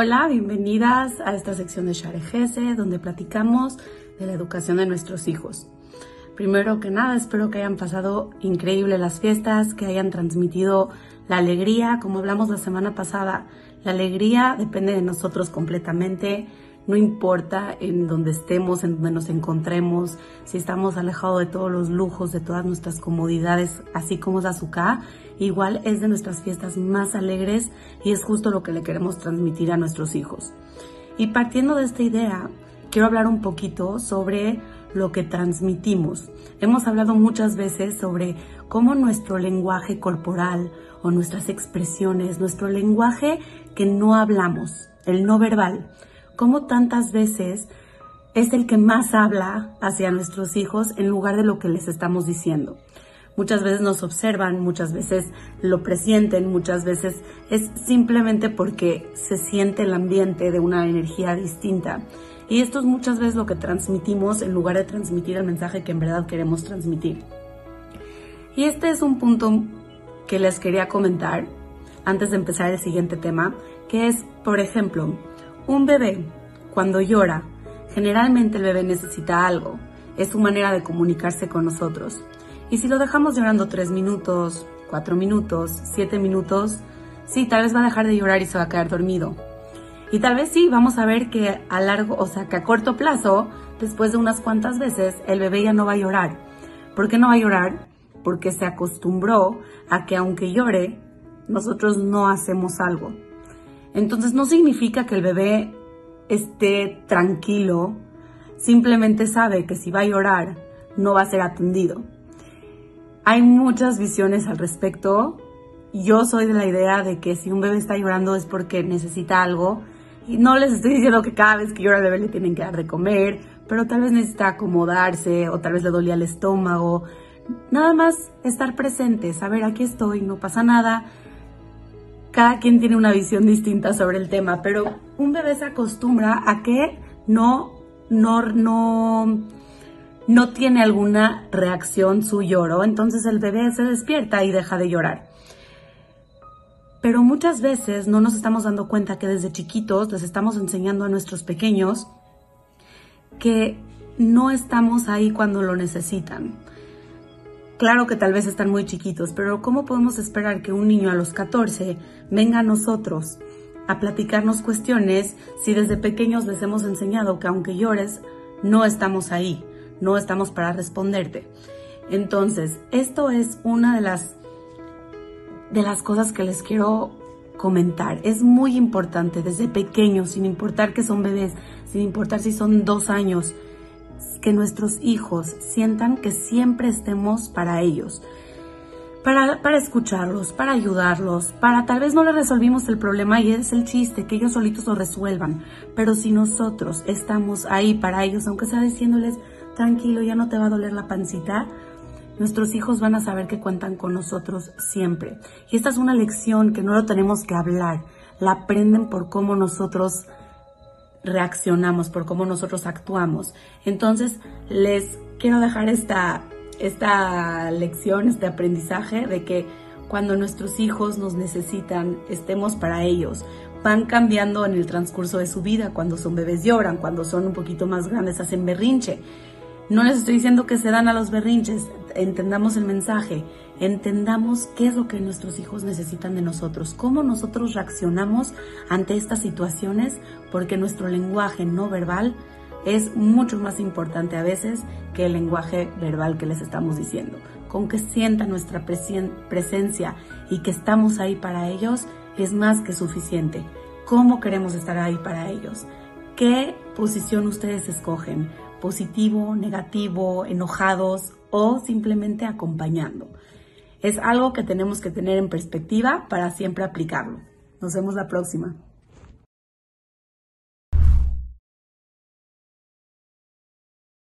Hola, bienvenidas a esta sección de Sharegese, donde platicamos de la educación de nuestros hijos. Primero que nada, espero que hayan pasado increíble las fiestas, que hayan transmitido la alegría, como hablamos la semana pasada. La alegría depende de nosotros completamente no importa en donde estemos, en donde nos encontremos, si estamos alejados de todos los lujos, de todas nuestras comodidades, así como es azúcar, igual es de nuestras fiestas más alegres y es justo lo que le queremos transmitir a nuestros hijos. Y partiendo de esta idea, quiero hablar un poquito sobre lo que transmitimos. Hemos hablado muchas veces sobre cómo nuestro lenguaje corporal o nuestras expresiones, nuestro lenguaje que no hablamos, el no verbal, cómo tantas veces es el que más habla hacia nuestros hijos en lugar de lo que les estamos diciendo. Muchas veces nos observan, muchas veces lo presienten, muchas veces es simplemente porque se siente el ambiente de una energía distinta. Y esto es muchas veces lo que transmitimos en lugar de transmitir el mensaje que en verdad queremos transmitir. Y este es un punto que les quería comentar antes de empezar el siguiente tema, que es, por ejemplo, un bebé, cuando llora, generalmente el bebé necesita algo. Es su manera de comunicarse con nosotros. Y si lo dejamos llorando tres minutos, cuatro minutos, siete minutos, sí, tal vez va a dejar de llorar y se va a quedar dormido. Y tal vez sí, vamos a ver que a largo, o sea, que a corto plazo, después de unas cuantas veces, el bebé ya no va a llorar. ¿Por qué no va a llorar? Porque se acostumbró a que aunque llore, nosotros no hacemos algo. Entonces no significa que el bebé esté tranquilo, simplemente sabe que si va a llorar no va a ser atendido. Hay muchas visiones al respecto. Yo soy de la idea de que si un bebé está llorando es porque necesita algo. Y no les estoy diciendo que cada vez que llora el bebé le tienen que dar de comer, pero tal vez necesita acomodarse o tal vez le dolía el estómago. Nada más estar presente, saber aquí estoy, no pasa nada cada quien tiene una visión distinta sobre el tema, pero un bebé se acostumbra a que no, no, no, no tiene alguna reacción su lloro, entonces el bebé se despierta y deja de llorar. Pero muchas veces no nos estamos dando cuenta que desde chiquitos les estamos enseñando a nuestros pequeños que no estamos ahí cuando lo necesitan. Claro que tal vez están muy chiquitos, pero ¿cómo podemos esperar que un niño a los 14 venga a nosotros a platicarnos cuestiones si desde pequeños les hemos enseñado que aunque llores, no estamos ahí, no estamos para responderte? Entonces, esto es una de las de las cosas que les quiero comentar. Es muy importante desde pequeños, sin importar que son bebés, sin importar si son dos años, que nuestros hijos sientan que siempre estemos para ellos. Para, para, escucharlos, para ayudarlos, para tal vez no les resolvimos el problema y es el chiste, que ellos solitos lo resuelvan. Pero si nosotros estamos ahí para ellos, aunque sea diciéndoles, tranquilo, ya no te va a doler la pancita, nuestros hijos van a saber que cuentan con nosotros siempre. Y esta es una lección que no lo tenemos que hablar, la aprenden por cómo nosotros reaccionamos, por cómo nosotros actuamos. Entonces, les quiero dejar esta, esta lección, este aprendizaje de que cuando nuestros hijos nos necesitan, estemos para ellos. Van cambiando en el transcurso de su vida, cuando son bebés lloran, cuando son un poquito más grandes hacen berrinche. No les estoy diciendo que se dan a los berrinches, entendamos el mensaje, entendamos qué es lo que nuestros hijos necesitan de nosotros, cómo nosotros reaccionamos ante estas situaciones, porque nuestro lenguaje no verbal es mucho más importante a veces que el lenguaje verbal que les estamos diciendo. Con que sientan nuestra presencia y que estamos ahí para ellos es más que suficiente. ¿Cómo queremos estar ahí para ellos? ¿Qué posición ustedes escogen? positivo, negativo, enojados o simplemente acompañando. Es algo que tenemos que tener en perspectiva para siempre aplicarlo. Nos vemos la próxima.